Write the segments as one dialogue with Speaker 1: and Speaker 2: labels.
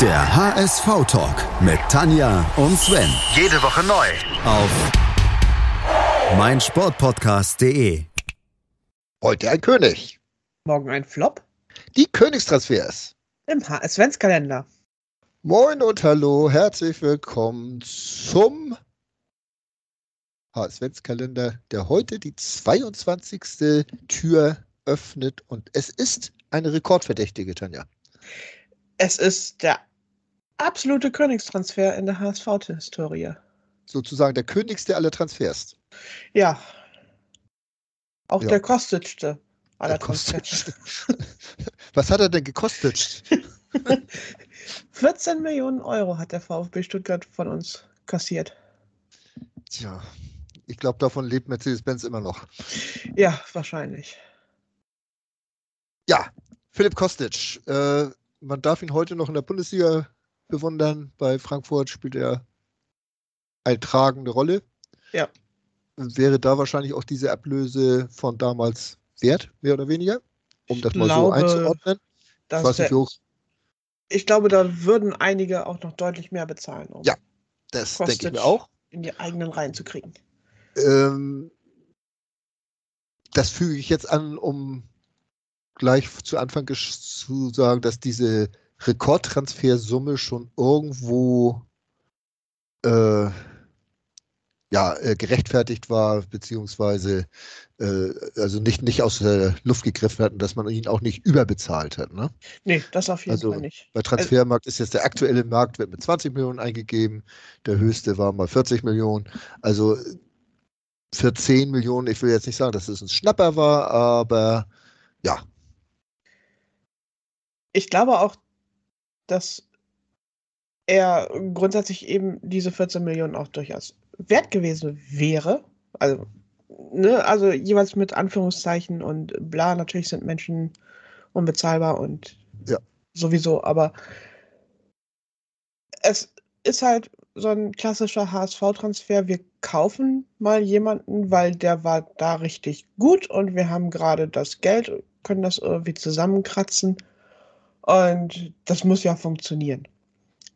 Speaker 1: Der HSV-Talk mit Tanja und Sven.
Speaker 2: Jede Woche neu.
Speaker 1: Auf meinsportpodcast.de.
Speaker 3: Heute ein König.
Speaker 4: Morgen ein Flop
Speaker 3: Die Königstransfers.
Speaker 4: im HS-Kalender.
Speaker 3: Moin und hallo, herzlich willkommen zum HSV-Kalender, der heute die 22. Tür öffnet und es ist eine Rekordverdächtige, Tanja.
Speaker 4: Es ist der absolute Königstransfer in der HSV-Historie.
Speaker 3: Sozusagen der königste aller Transfers.
Speaker 4: Ja. Auch
Speaker 3: Ja.
Speaker 4: der kostetste aller
Speaker 3: Der
Speaker 4: Transfers.
Speaker 3: Was hat er denn gekostet?
Speaker 4: 14 Millionen Euro hat der VfB Stuttgart von uns kassiert.
Speaker 3: Tja, ich glaube, davon lebt Mercedes-Benz immer noch.
Speaker 4: Ja, wahrscheinlich.
Speaker 3: Ja, Philipp Kostic. Äh, man darf ihn heute noch in der Bundesliga bewundern. Bei Frankfurt spielt er eine tragende Rolle.
Speaker 4: Ja.
Speaker 3: Wäre da wahrscheinlich auch diese Ablöse von damals wert, mehr oder weniger? Um
Speaker 4: Ich
Speaker 3: das mal
Speaker 4: glaube,
Speaker 3: so einzuordnen. Ich weiß nicht, hoch.
Speaker 4: ich glaube, da würden einige auch noch deutlich mehr bezahlen, um
Speaker 3: Ja. Das denke ich mir auch.
Speaker 4: in die eigenen Reihen zu kriegen.
Speaker 3: Ähm, das füge ich jetzt an, um gleich zu Anfang zu sagen, dass diese Rekordtransfersumme schon irgendwo äh, ja, äh, gerechtfertigt war, beziehungsweise äh, also nicht, nicht aus der Luft gegriffen hat und dass man ihn auch nicht überbezahlt hat. Ne?
Speaker 4: Nee, das auf jeden
Speaker 3: Also,
Speaker 4: Fall nicht.
Speaker 3: Bei Transfermarkt ist jetzt der aktuelle Markt, wird mit 20 Millionen eingegeben. Der höchste war mal 40 Millionen. Also für 10 Millionen, ich will jetzt nicht sagen, dass es ein Schnapper war, aber ja,
Speaker 4: Ich glaube auch, dass er grundsätzlich eben diese 14 Millionen auch durchaus wert gewesen wäre. Also, ne, also jeweils mit Anführungszeichen und bla, natürlich sind Menschen unbezahlbar und
Speaker 3: Ja.
Speaker 4: sowieso, aber es ist halt so ein klassischer HSV-Transfer. Wir kaufen mal jemanden, weil der war da richtig gut und wir haben gerade das Geld, können das irgendwie zusammenkratzen. Und das muss ja funktionieren.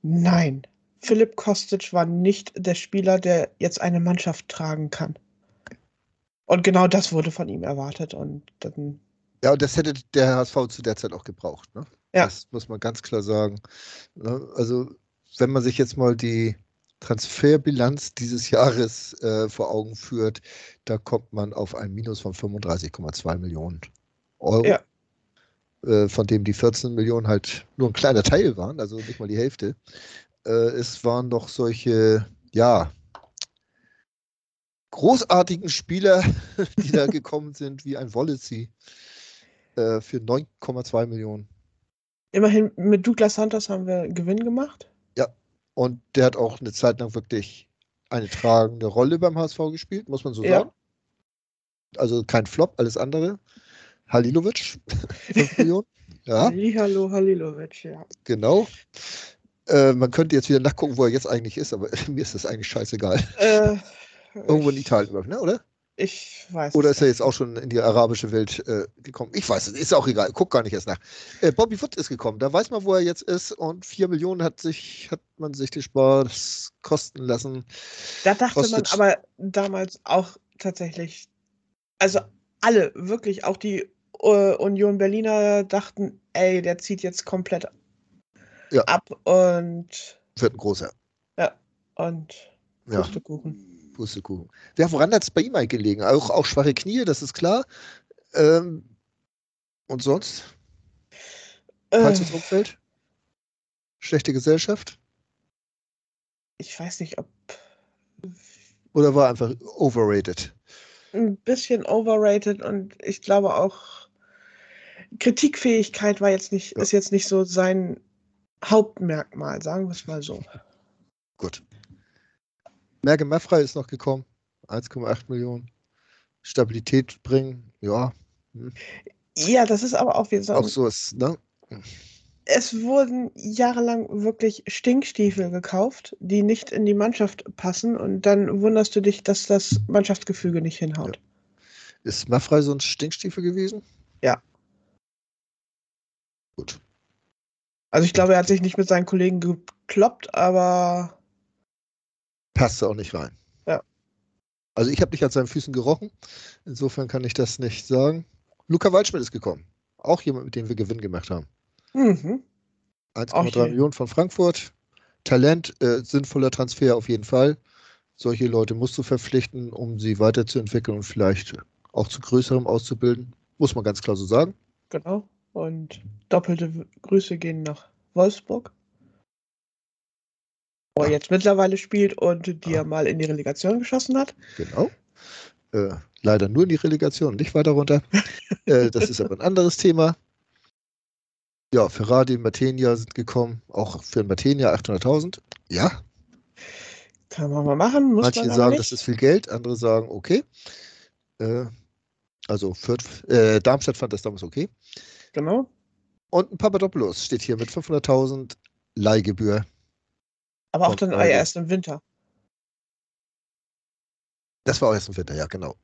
Speaker 4: Nein, Philipp Kostic war nicht der Spieler, der jetzt eine Mannschaft tragen kann. Und genau das wurde von ihm erwartet. Und dann,
Speaker 3: ja, und das hätte der HSV zu der Zeit auch gebraucht. Ne?
Speaker 4: Ja.
Speaker 3: Das muss man ganz klar sagen. Ne? Also, wenn man sich jetzt mal die Transferbilanz dieses Jahres äh, vor Augen führt, da kommt man auf ein Minus von 35,2 Millionen Euro.
Speaker 4: Ja.
Speaker 3: Äh, von dem die 14 Millionen halt nur ein kleiner Teil waren, also nicht mal die Hälfte. Äh, es waren noch solche, ja, großartigen Spieler, die da gekommen sind, wie ein Wallacey äh, für 9,2 Millionen.
Speaker 4: immerhin mit Douglas Santos haben wir Gewinn gemacht.
Speaker 3: Und der hat auch eine Zeit lang wirklich eine tragende Rolle beim HSV gespielt, muss man so
Speaker 4: Ja.
Speaker 3: sagen. Also kein Flop, alles andere. Halilovic, 5 Millionen. Ja,
Speaker 4: Hallihallo, Halilovic, ja.
Speaker 3: genau. Äh, man könnte jetzt wieder nachgucken, wo er jetzt eigentlich ist, aber mir ist das eigentlich scheißegal.
Speaker 4: Äh,
Speaker 3: Irgendwo in Italien, ich, ne? oder?
Speaker 4: Ich weiß
Speaker 3: Oder ist er jetzt auch schon in die arabische Welt äh, gekommen? Ich weiß es, ist auch egal, guck gar nicht erst nach. Äh, Bobby Wood ist gekommen, da weiß man, wo er jetzt ist und 4 Millionen hat, sich, hat man sich den Spaß kosten lassen.
Speaker 4: Da dachte man
Speaker 3: Kostic.
Speaker 4: aber damals auch tatsächlich, also alle, wirklich, auch die äh, Union Berliner dachten, ey, der zieht jetzt komplett
Speaker 3: Ja.
Speaker 4: ab und,
Speaker 3: Wird ein großer.
Speaker 4: und
Speaker 3: Ja.
Speaker 4: Pustekuchen.
Speaker 3: Pustekuchen. Ja, woran hat es bei ihm eigentlich gelegen? Auch, auch schwache Knie, das ist klar. Ähm, und sonst?
Speaker 4: Äh,
Speaker 3: Falsches Umfeld? Schlechte Gesellschaft?
Speaker 4: ich weiß nicht, ob
Speaker 3: Oder war einfach overrated?
Speaker 4: ein bisschen overrated und ich glaube auch Kritikfähigkeit war jetzt nicht,
Speaker 3: Ja.
Speaker 4: ist jetzt nicht so sein Hauptmerkmal, sagen wir es mal so.
Speaker 3: Gut. Merke Maffrey ist noch gekommen. 1,8 Millionen. Stabilität bringen, ja.
Speaker 4: Ja, das ist aber auch wie so.
Speaker 3: Auch so ist, ne?
Speaker 4: Es wurden jahrelang wirklich Stinkstiefel gekauft, die nicht in die Mannschaft passen und dann wunderst du dich, dass das Mannschaftsgefüge nicht hinhaut.
Speaker 3: Ist Maffrey so ein Stinkstiefel gewesen?
Speaker 4: Ja.
Speaker 3: Gut.
Speaker 4: Also ich glaube, er hat sich nicht mit seinen Kollegen gekloppt, aber
Speaker 3: Passt auch nicht rein.
Speaker 4: Ja.
Speaker 3: Also ich habe nicht an seinen Füßen gerochen. Insofern kann ich das nicht sagen. Luca Waldschmidt ist gekommen. Auch jemand, mit dem wir Gewinn gemacht haben.
Speaker 4: mhm.
Speaker 3: 1,3
Speaker 4: hier.
Speaker 3: Millionen von Frankfurt. Talent, äh, sinnvoller Transfer auf jeden Fall. Solche Leute musst du verpflichten, um sie weiterzuentwickeln und vielleicht auch zu größerem auszubilden. Muss man ganz klar so sagen.
Speaker 4: genau. Und doppelte Grüße gehen nach Wolfsburg. Wo er jetzt mittlerweile spielt und die
Speaker 3: Ja.
Speaker 4: er mal in die Relegation geschossen hat.
Speaker 3: Genau. Äh, leider nur in die Relegation, nicht weiter runter. äh, das ist aber ein anderes Thema. Ja, Ferrari, Matenia sind gekommen. Auch für Matenia 800.000. Ja,
Speaker 4: Kann man mal machen, muss
Speaker 3: manche sagen, das ist viel Geld, andere sagen, okay. Äh, also Fürth, äh, Darmstadt fand das damals okay.
Speaker 4: Genau.
Speaker 3: Und ein Papadopoulos steht hier mit 500.000 Leihgebühr.
Speaker 4: Aber auch dann
Speaker 3: Freiburg.
Speaker 4: erst im Winter.
Speaker 3: Das war auch erst im Winter, ja, genau.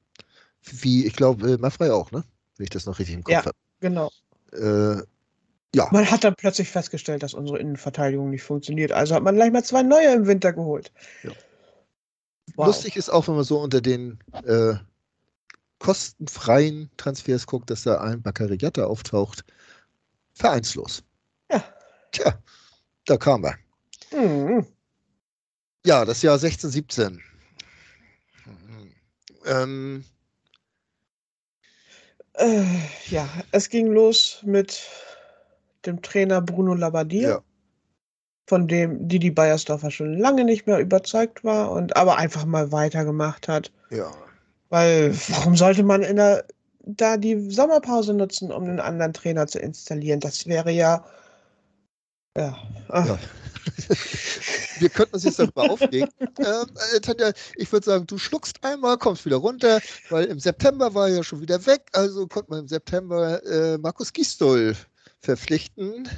Speaker 3: Wie, ich glaube, äh, Maffrey auch, ne? Wenn ich das noch richtig im Kopf
Speaker 4: Ja.
Speaker 3: habe.
Speaker 4: Genau.
Speaker 3: Äh, ja,
Speaker 4: Man hat dann plötzlich festgestellt, dass unsere Innenverteidigung nicht funktioniert. Also hat man gleich mal zwei neue im Winter geholt.
Speaker 3: Ja.
Speaker 4: Wow.
Speaker 3: lustig ist auch, wenn man so unter den äh, kostenfreien Transfers guckt, dass da ein Baccariata auftaucht. Vereinslos.
Speaker 4: Ja.
Speaker 3: Tja, da kam er.
Speaker 4: Mhm.
Speaker 3: Ja, das Jahr 16, 17. Ähm,
Speaker 4: Äh, ja, es ging los mit dem Trainer Bruno Labbadia,
Speaker 3: ja,
Speaker 4: von dem Didi Beiersdorfer schon lange nicht mehr überzeugt war und aber einfach mal weitergemacht hat.
Speaker 3: ja.
Speaker 4: Weil warum sollte man in der, da die Sommerpause nutzen, um einen anderen Trainer zu installieren? Das wäre ja. Ja.
Speaker 3: Wir könnten uns jetzt darüber aufregen. Ähm, äh, Tanja, ich würde sagen, du schluckst einmal, kommst wieder runter, weil im September war er ja schon wieder weg, also konnte man im September äh, Markus Gistol verpflichten.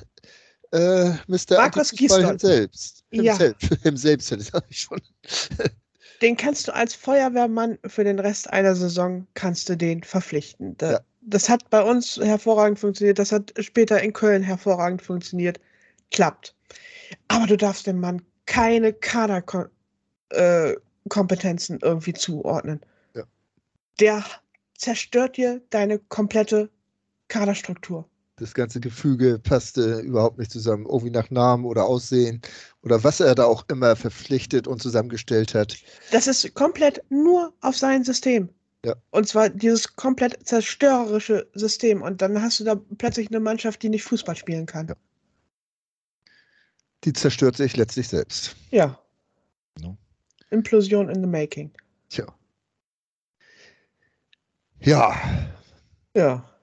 Speaker 3: Äh, Mr.
Speaker 4: Markus Gisdol.
Speaker 3: Selbst.
Speaker 4: Ja.
Speaker 3: Himself. Himself, das sag ich schon.
Speaker 4: Den kannst du als Feuerwehrmann für den Rest einer Saison kannst du den verpflichten. Da,
Speaker 3: Ja.
Speaker 4: Das hat bei uns hervorragend funktioniert, das hat später in Köln hervorragend funktioniert. Klappt. Aber du darfst dem Mann keine Kaderkompetenzen irgendwie zuordnen.
Speaker 3: Ja.
Speaker 4: Der zerstört dir deine komplette Kaderstruktur.
Speaker 3: Das ganze Gefüge passte überhaupt nicht zusammen, irgendwie nach Namen oder Aussehen oder was er da auch immer verpflichtet und zusammengestellt hat.
Speaker 4: Das ist komplett nur auf sein System.
Speaker 3: Ja.
Speaker 4: Und zwar dieses komplett zerstörerische System. Und dann hast du da plötzlich eine Mannschaft, die nicht Fußball spielen kann.
Speaker 3: Ja. Die zerstört sich letztlich selbst.
Speaker 4: Ja.
Speaker 3: No.
Speaker 4: Implosion in the making.
Speaker 3: Tja. Ja,
Speaker 4: Ja.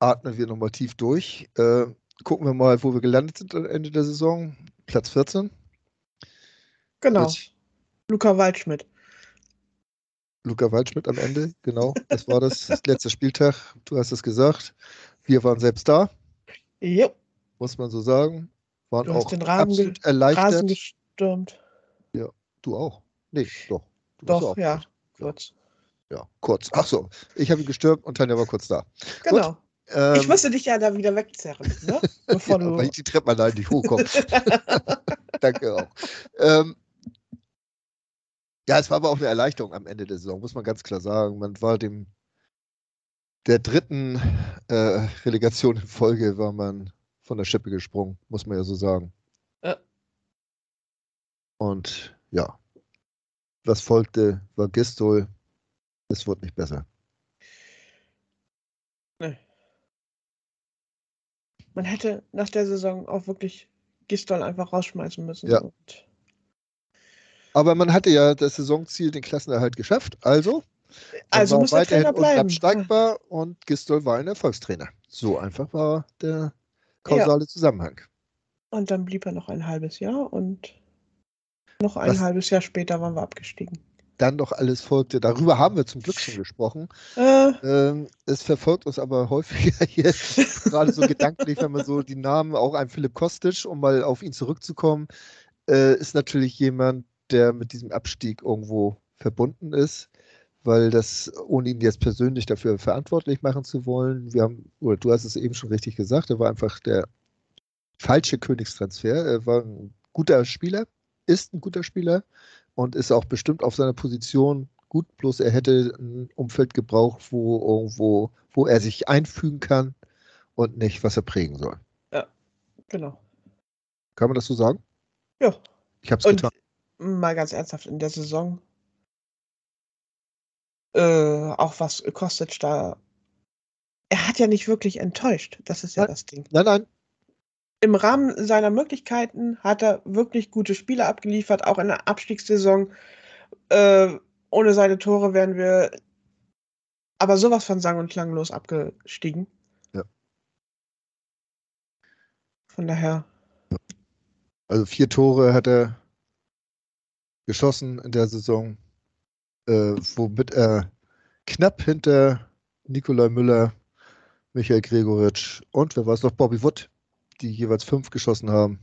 Speaker 3: Atmen wir nochmal tief durch. Äh, gucken wir mal, wo wir gelandet sind am Ende der Saison. Platz 14.
Speaker 4: Genau.
Speaker 3: Mit
Speaker 4: Luca Waldschmidt.
Speaker 3: Luca Waldschmidt am Ende. Genau, das war das. das letzte Spieltag. Du hast es gesagt. Wir waren selbst da,
Speaker 4: Jo.
Speaker 3: muss man so sagen. Waren
Speaker 4: Du hast
Speaker 3: auch
Speaker 4: den Rahmen
Speaker 3: absolut
Speaker 4: ge-
Speaker 3: erleichtert.
Speaker 4: Rasen gestürmt.
Speaker 3: du auch. Nee, doch. Du
Speaker 4: Doch, ja. Kurz.
Speaker 3: Ja, kurz. Ach so, ich habe ihn gestürmt und Tanja war kurz da.
Speaker 4: Genau.
Speaker 3: Ähm,
Speaker 4: ich musste dich ja da wieder wegzerren, ne? Bevor
Speaker 3: ja, weil ich
Speaker 4: du.
Speaker 3: die Treppe allein nicht hochkomme. Danke auch. Ähm, ja, es war aber auch eine Erleichterung am Ende der Saison, muss man ganz klar sagen. Man war dem der dritten äh, Relegation in Folge war man von der Schippe gesprungen, muss man ja so sagen.
Speaker 4: Ja.
Speaker 3: Und ja, was folgte, war Gistol. Es wurde nicht besser.
Speaker 4: Nee. Man hätte nach der Saison auch wirklich Gistol einfach rausschmeißen müssen.
Speaker 3: Ja. Aber man hatte ja das Saisonziel, den Klassenerhalt geschafft. Also
Speaker 4: also
Speaker 3: war
Speaker 4: muss der
Speaker 3: weiterhin
Speaker 4: Trainer bleiben.
Speaker 3: unabsteigbar und Gistol war ein Erfolgstrainer. So einfach war der kausale Zusammenhang.
Speaker 4: Und dann blieb er noch ein halbes Jahr und noch ein
Speaker 3: Was-
Speaker 4: halbes Jahr später waren wir abgestiegen.
Speaker 3: Dann noch alles folgte. Darüber haben wir zum Glück schon gesprochen.
Speaker 4: Äh,
Speaker 3: Ähm, es verfolgt uns aber häufiger hier, gerade so gedanklich, wenn man so die Namen, auch ein Philipp Kostic, um mal auf ihn zurückzukommen, äh, ist natürlich jemand, der mit diesem Abstieg irgendwo verbunden ist, weil das, ohne ihn jetzt persönlich dafür verantwortlich machen zu wollen, wir haben, oder du hast es eben schon richtig gesagt, er war einfach der falsche Königstransfer. Er war ein guter Spieler, ist ein guter Spieler und ist auch bestimmt auf seiner Position gut, bloß er hätte ein Umfeld gebraucht, wo irgendwo, wo er sich einfügen kann und nicht, was er prägen soll.
Speaker 4: Ja, genau.
Speaker 3: Kann man das so sagen?
Speaker 4: Ja.
Speaker 3: Ich habe es
Speaker 4: Und
Speaker 3: getan.
Speaker 4: mal ganz ernsthaft, in der Saison, äh, auch was Kostic da, er hat ja nicht wirklich enttäuscht. Das ist ja
Speaker 3: Nein.
Speaker 4: das Ding.
Speaker 3: Nein, nein,
Speaker 4: Im Rahmen seiner Möglichkeiten hat er wirklich gute Spiele abgeliefert, auch in der Abstiegssaison. Äh, ohne seine Tore wären wir aber sowas von sang- und klanglos abgestiegen.
Speaker 3: Ja.
Speaker 4: Von daher,
Speaker 3: Also vier Tore hat er geschossen in der Saison, äh, womit er knapp hinter Nikolai Müller, Michael Gregoritsch und wer war es noch, Bobby Wood, die jeweils fünf geschossen haben,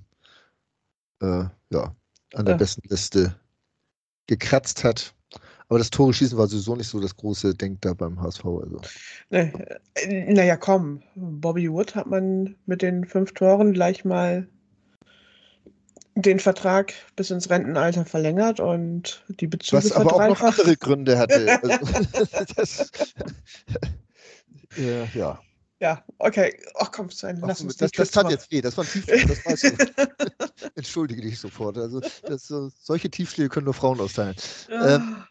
Speaker 3: äh, ja, an der
Speaker 4: Ja.
Speaker 3: besten Liste gekratzt hat. Aber das Tore schießen war sowieso nicht so das große Ding da beim HSV. Also.
Speaker 4: ne, äh, naja, komm. Bobby Wood hat man mit den fünf Toren gleich mal den Vertrag bis ins Rentenalter verlängert und die Bezüge
Speaker 3: Was aber auch noch andere Gründe hatte. Also, das, ja, ja.
Speaker 4: Ja, okay. Ach komm, Sven,
Speaker 3: Ach,
Speaker 4: lass uns
Speaker 3: das, das tat
Speaker 4: zu
Speaker 3: jetzt weh, das war ein Tiefschläge, das weißt du. Entschuldige dich sofort. Also das, so- solche Tiefschläge können nur Frauen austeilen.
Speaker 4: machen.
Speaker 3: ähm,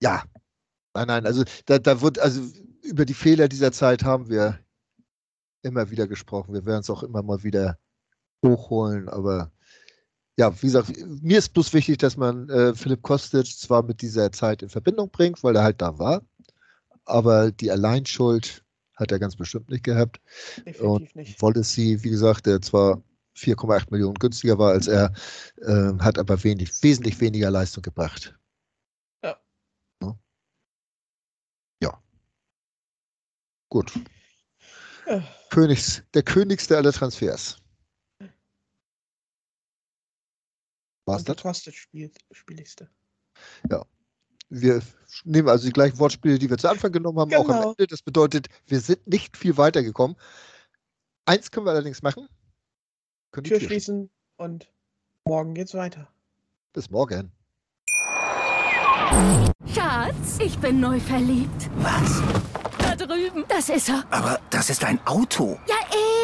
Speaker 3: Ja, nein, nein, also da, da wird, also über die Fehler dieser Zeit haben wir immer wieder gesprochen. Wir werden es auch immer mal wieder hochholen, aber ja, wie gesagt, mir ist bloß wichtig, dass man äh, Philipp Kostic zwar mit dieser Zeit in Verbindung bringt, weil er halt da war, aber die Alleinschuld hat er ganz bestimmt nicht gehabt.
Speaker 4: Definitiv nicht.
Speaker 3: Wallacey, wie gesagt, der zwar 4,8 Millionen günstiger war als er, äh, hat aber wenig, wesentlich weniger Leistung gebracht.
Speaker 4: Ja.
Speaker 3: Ne? Ja. Gut.
Speaker 4: Ja.
Speaker 3: Königs, der Königste aller Transfers.
Speaker 4: Und der
Speaker 3: das?
Speaker 4: Kostic spielt, spieligste.
Speaker 3: Wir nehmen also die gleichen Wortspiele, die wir zu Anfang genommen haben, auch am
Speaker 4: Genau.
Speaker 3: Ende. Das bedeutet, wir sind nicht viel weitergekommen. Eins können wir allerdings machen. Können die
Speaker 4: Tür
Speaker 3: Tür
Speaker 4: schließen und morgen geht's weiter.
Speaker 3: Bis morgen.
Speaker 2: Schatz, ich bin neu verliebt.
Speaker 5: Was?
Speaker 2: Da drüben. Das ist er.
Speaker 5: Aber das ist ein Auto.
Speaker 2: Ja,